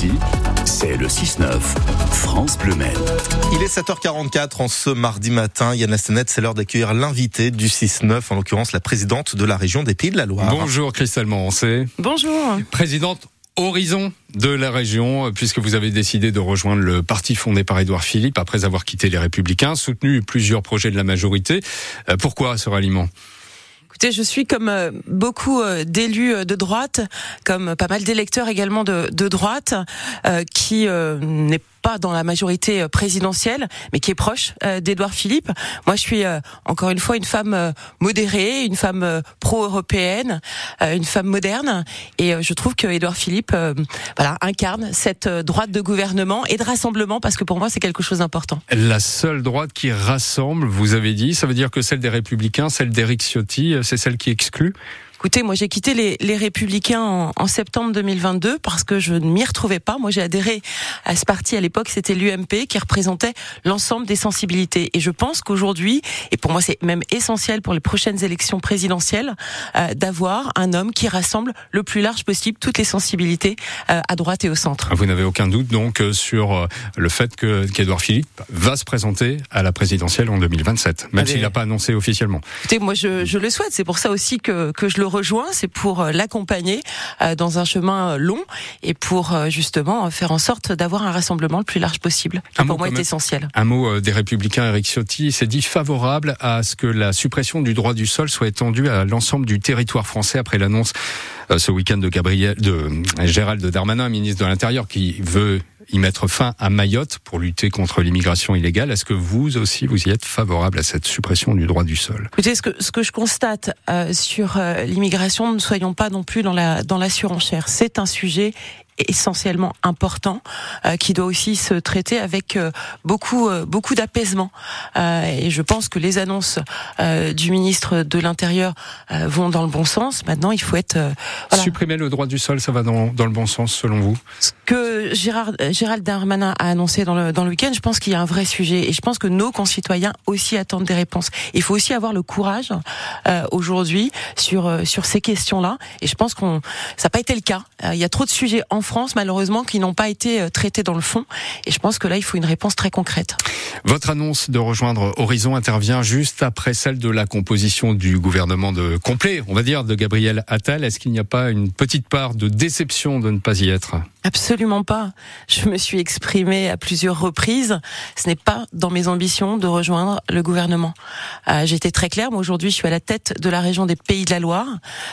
Ici, c'est le 6-9, France Bleu Maine. Il est 7h44 en ce mardi matin. Yann Lastenet, c'est l'heure d'accueillir l'invité du 6-9, en l'occurrence la présidente de la région des Pays de la Loire. Bonjour Christelle Morancé. Bonjour. Présidente Horizon de la région, puisque vous avez décidé de rejoindre le parti fondé par Édouard Philippe après avoir quitté les Républicains, soutenu plusieurs projets de la majorité. Euh, pourquoi ce ralliement? Je suis comme euh, beaucoup euh, d'élus de droite, comme pas mal d'électeurs également de, droite, qui n'est pas dans la majorité euh, présidentielle, mais qui est proche euh, d'Édouard Philippe. Moi, je suis euh, encore une fois une femme modérée, une femme pro-européenne, une femme moderne, et je trouve que Édouard Philippe, voilà, incarne cette droite de gouvernement et de rassemblement, parce que pour moi, c'est quelque chose d'important. La seule droite qui rassemble, vous avez dit, ça veut dire que celle des Républicains, celle d'Éric Ciotti, c'est celle qui exclut. Écoutez, moi j'ai quitté les, les Républicains en, en, septembre 2022 parce que je ne m'y retrouvais pas. Moi j'ai adhéré à ce parti à l'époque, c'était l'UMP qui représentait l'ensemble des sensibilités. Et je pense qu'aujourd'hui, et pour moi c'est même essentiel pour les prochaines élections présidentielles, euh, d'avoir un homme qui rassemble le plus large possible toutes les sensibilités euh, à droite et au centre. Vous n'avez aucun doute donc euh, sur euh, le fait que qu'Edouard Philippe va se présenter à la présidentielle en 2027, même s'il n'a pas annoncé officiellement. Écoutez, moi je, je le souhaite. C'est pour ça aussi que, que je le rejoint, c'est pour euh, l'accompagner euh, dans un chemin long et pour euh, justement faire en sorte d'avoir un rassemblement le plus large possible. Qui pour moi est essentiel. Un mot des Républicains, Eric Ciotti s'est dit favorable à ce que la suppression du droit du sol soit étendue à l'ensemble du territoire français après l'annonce ce week-end de Gabriel, de Gérald Darmanin, ministre de l'Intérieur, qui veut y mettre fin à Mayotte pour lutter contre l'immigration illégale. Est-ce que vous aussi, vous y êtes favorable à cette suppression du droit du sol? Écoutez, ce que, ce que je constate euh, sur euh, l'immigration, ne soyons pas non plus dans la, dans la surenchère. C'est un sujet essentiellement important euh, qui doit aussi se traiter avec euh, beaucoup euh, beaucoup d'apaisement. Et je pense que les annonces du ministre de l'Intérieur vont dans le bon sens. Maintenant il faut être voilà. supprimer le droit du sol ça va dans, dans le bon sens selon vous? Ce que Gérard Gérald Darmanin a annoncé dans le dans le week-end je pense qu'il y a un vrai sujet. Et je pense que nos concitoyens aussi attendent des réponses. Il faut aussi avoir le courage aujourd'hui sur sur ces questions là et je pense qu'on ça n'a pas été le cas. Il y a trop de sujets en France, malheureusement, qui n'ont pas été euh, traités dans le fond. Et je pense que là, il faut une réponse très concrète. Votre annonce de rejoindre Horizon intervient juste après celle de la composition du gouvernement de complet, on va dire, de Gabriel Attal. Est-ce qu'il n'y a pas une petite part de déception de ne pas y être? Absolument pas. Je me suis exprimée à plusieurs reprises. Ce n'est pas dans mes ambitions de rejoindre le gouvernement. Euh, J'étais très claire. Moi, aujourd'hui, je suis à la tête de la région des Pays de la Loire.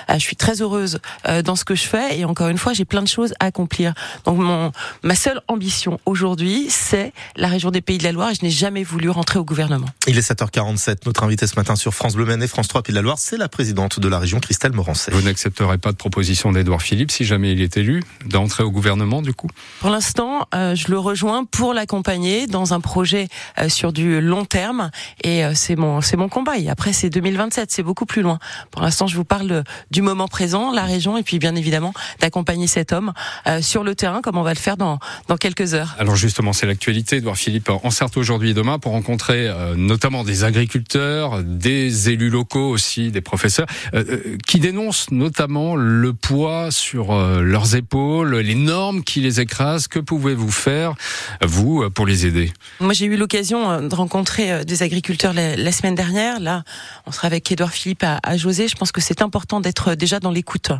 Euh, je suis très heureuse euh, dans ce que je fais. Et encore une fois, j'ai plein de choses à accomplir. Donc, mon, ma seule ambition aujourd'hui, c'est la région des Pays de la Loire. Et je n'ai jamais voulu rentrer au gouvernement. Il est 7h47. Notre invité ce matin sur France Bleu Maine et France 3 Pays de la Loire, c'est la présidente de la région, Christelle Morancet. Vous n'accepterez pas de proposition d'Edouard Philippe, si jamais il est élu, d'entrer au gouvernement du coup Pour l'instant, euh, je le rejoins pour l'accompagner dans un projet euh, sur du long terme et euh, c'est mon c'est mon combat. Et après c'est 2027, c'est beaucoup plus loin. Pour l'instant, je vous parle du moment présent, la région et puis bien évidemment d'accompagner cet homme euh, sur le terrain comme on va le faire dans dans quelques heures. Alors justement, c'est l'actualité. Edouard Philippe en aujourd'hui et demain pour rencontrer euh, notamment des agriculteurs, des élus locaux aussi, des professeurs euh, qui dénoncent notamment le poids sur leurs épaules, les normes qui les écrasent. Que pouvez-vous faire, vous, pour les aider? Moi, j'ai eu l'occasion euh, de rencontrer euh, des agriculteurs la, semaine dernière. Là, on sera avec Édouard Philippe à, à, José. Je pense que c'est important d'être déjà dans l'écoute.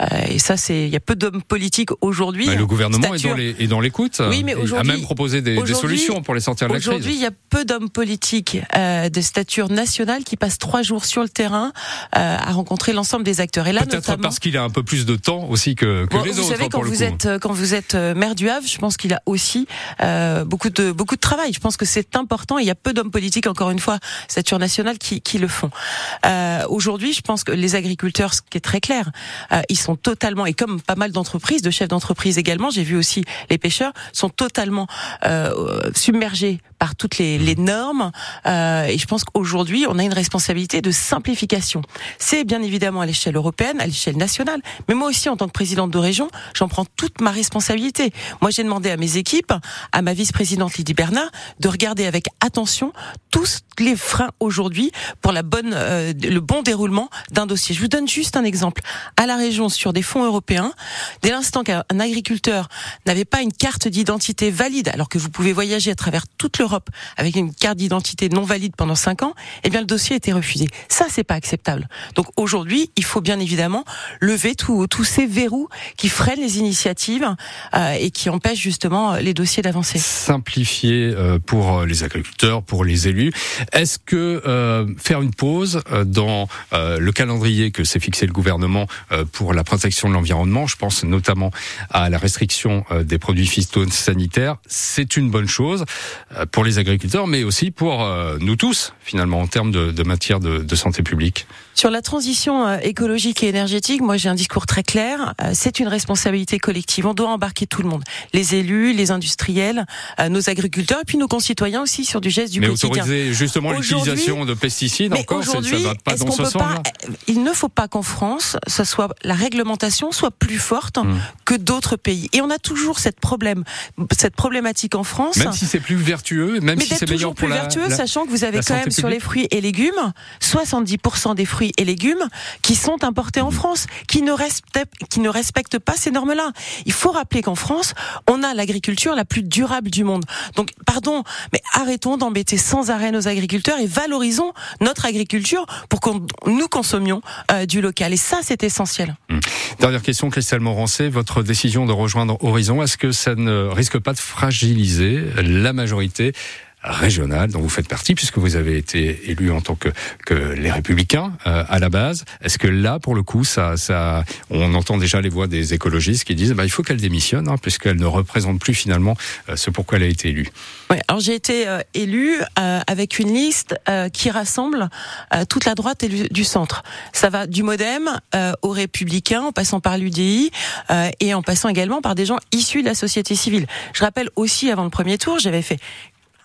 Euh, et ça, c'est il y a peu d'hommes politiques aujourd'hui. Bah, le gouvernement est dans l'écoute. Oui, mais aujourd'hui, a même proposé des, des, solutions pour les sortir de la crise. Aujourd'hui, il y a peu d'hommes politiques euh, de stature nationale qui passent trois jours sur le terrain euh, à rencontrer l'ensemble des acteurs. Et là, peut-être parce qu'il a un peu plus de temps aussi que, que bon, les vous autres. Savez, quand vous êtes quand vous êtes euh, maire du Havre, je pense qu'il a aussi euh, beaucoup de beaucoup de travail. Je pense que c'est important. Il y a peu d'hommes politiques, encore une fois, stature nationale, qui, qui le font. Euh, Aujourd'hui, je pense que les agriculteurs, ce qui est très clair, euh, ils sont totalement et comme pas mal d'entreprises, de chefs d'entreprise également, j'ai vu aussi les pêcheurs sont totalement euh, submergés par toutes les, les normes. Euh, et je pense qu'aujourd'hui, on a une responsabilité de simplification. C'est bien évidemment à l'échelle européenne, à l'échelle nationale, mais moi aussi, en tant que présidente de région, j'en prends toute ma responsabilité. Moi, j'ai demandé à mes équipes, à ma vice-présidente Lydie Bernard, de regarder avec attention tous les freins aujourd'hui pour la bonne, euh, le bon déroulement d'un dossier. Je vous donne juste un exemple. À la région, sur des fonds européens, dès l'instant qu'un agriculteur n'avait pas une carte d'identité valide, alors que vous pouvez voyager à travers toute l'Europe avec une carte d'identité non valide pendant cinq ans, eh bien le dossier a été refusé. Ça, c'est pas acceptable. Donc aujourd'hui, il faut bien évidemment lever tous ces verrous qui freinent les initiatives euh, et qui empêchent justement les dossiers d'avancer. Simplifier euh, pour les agriculteurs, pour les élus. Est-ce que euh, faire une pause euh, dans euh, le calendrier que s'est fixé le gouvernement pour la protection de l'environnement, je pense notamment à la restriction des produits phytosanitaires, c'est une bonne chose pour les agriculteurs, mais aussi pour nous tous, finalement, en termes de, de matière de, de santé publique Sur la transition écologique et énergétique, moi j'ai un discours très clair. C'est une responsabilité collective. On doit embarquer tout le monde, les élus, les industriels, nos agriculteurs et puis nos concitoyens aussi sur du geste du mais quotidien. Autoriser justement l'utilisation de pesticides encore, ça va pas dans ce sens. il ne faut pas qu'en France, ça soit la réglementation soit plus forte hmm. que d'autres pays. Et on a toujours cette problème, cette problématique en France. Même si c'est plus vertueux, même si c'est meilleur pour plus vertueux, la, sachant que vous avez quand même sur les fruits et légumes 70% des fruits et légumes qui sont importés en France, qui ne respectent, qui ne respectent pas ces normes-là. Il faut rappeler qu'en France, on a l'agriculture la plus durable du monde. Donc, pardon, mais arrêtons d'embêter sans arrêt nos agriculteurs et valorisons notre agriculture pour que nous consommions euh, du local. Et ça, c'est essentiel. Mmh. Dernière question, Christelle Morancé, votre décision de rejoindre Horizon, est-ce que ça ne risque pas de fragiliser la majorité régionale dont vous faites partie, puisque vous avez été élu en tant que, les Républicains euh, à la base. Est-ce que là, pour le coup, ça, ça, on entend déjà les voix des écologistes qui disent, bah, il faut qu'elle démissionne, hein, puisqu'elle ne représente plus finalement euh, ce pourquoi elle a été élue. Oui, alors j'ai été euh, élue euh, avec une liste qui rassemble toute la droite et du centre. Ça va du MoDem aux Républicains, en passant par l'UDI et en passant également par des gens issus de la société civile. Je rappelle aussi, avant le premier tour, j'avais fait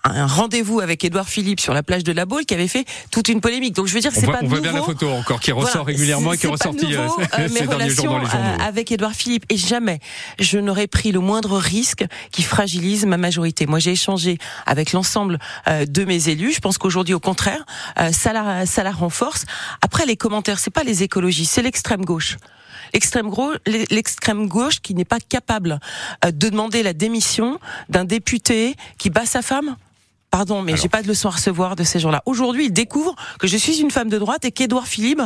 un rendez-vous avec Édouard Philippe sur la plage de la Baule qui avait fait toute une polémique. Donc je veux dire, c'est pas on voit bien la photo encore qui ressort régulièrement et qui est ressortie euh, euh, ces derniers jours dans les journaux. Euh, avec Édouard Philippe et jamais je n'aurais pris le moindre risque qui fragilise ma majorité. Moi, j'ai échangé avec l'ensemble de mes élus. Je pense qu'aujourd'hui, au contraire, ça la ça la renforce. Après, les commentaires, c'est pas les écologistes, c'est l'extrême gauche l'extrême gauche, l'extrême gauche qui n'est pas capable de demander la démission d'un député qui bat sa femme Pardon, mais j'ai pas de leçon à recevoir de ces gens-là. Aujourd'hui, ils découvrent que je suis une femme de droite et qu'Édouard Philippe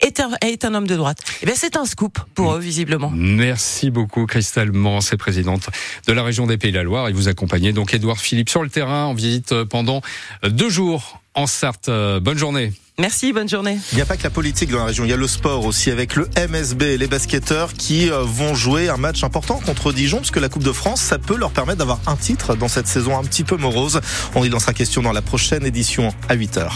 est un, est un homme de droite. Eh bien, c'est un scoop pour eux, visiblement. Merci beaucoup, Christelle Mans, présidente de la région des Pays de la Loire. Et vous accompagnez donc Édouard Philippe sur le terrain en visite pendant deux jours en Sarthe. Bonne journée. Merci, bonne journée. Il n'y a pas que la politique dans la région, il y a le sport aussi avec le MSB, les basketteurs qui euh, vont jouer un match important contre Dijon, parce que la Coupe de France, ça peut leur permettre d'avoir un titre dans cette saison un petit peu morose. On y lancera question dans la prochaine édition à 8h.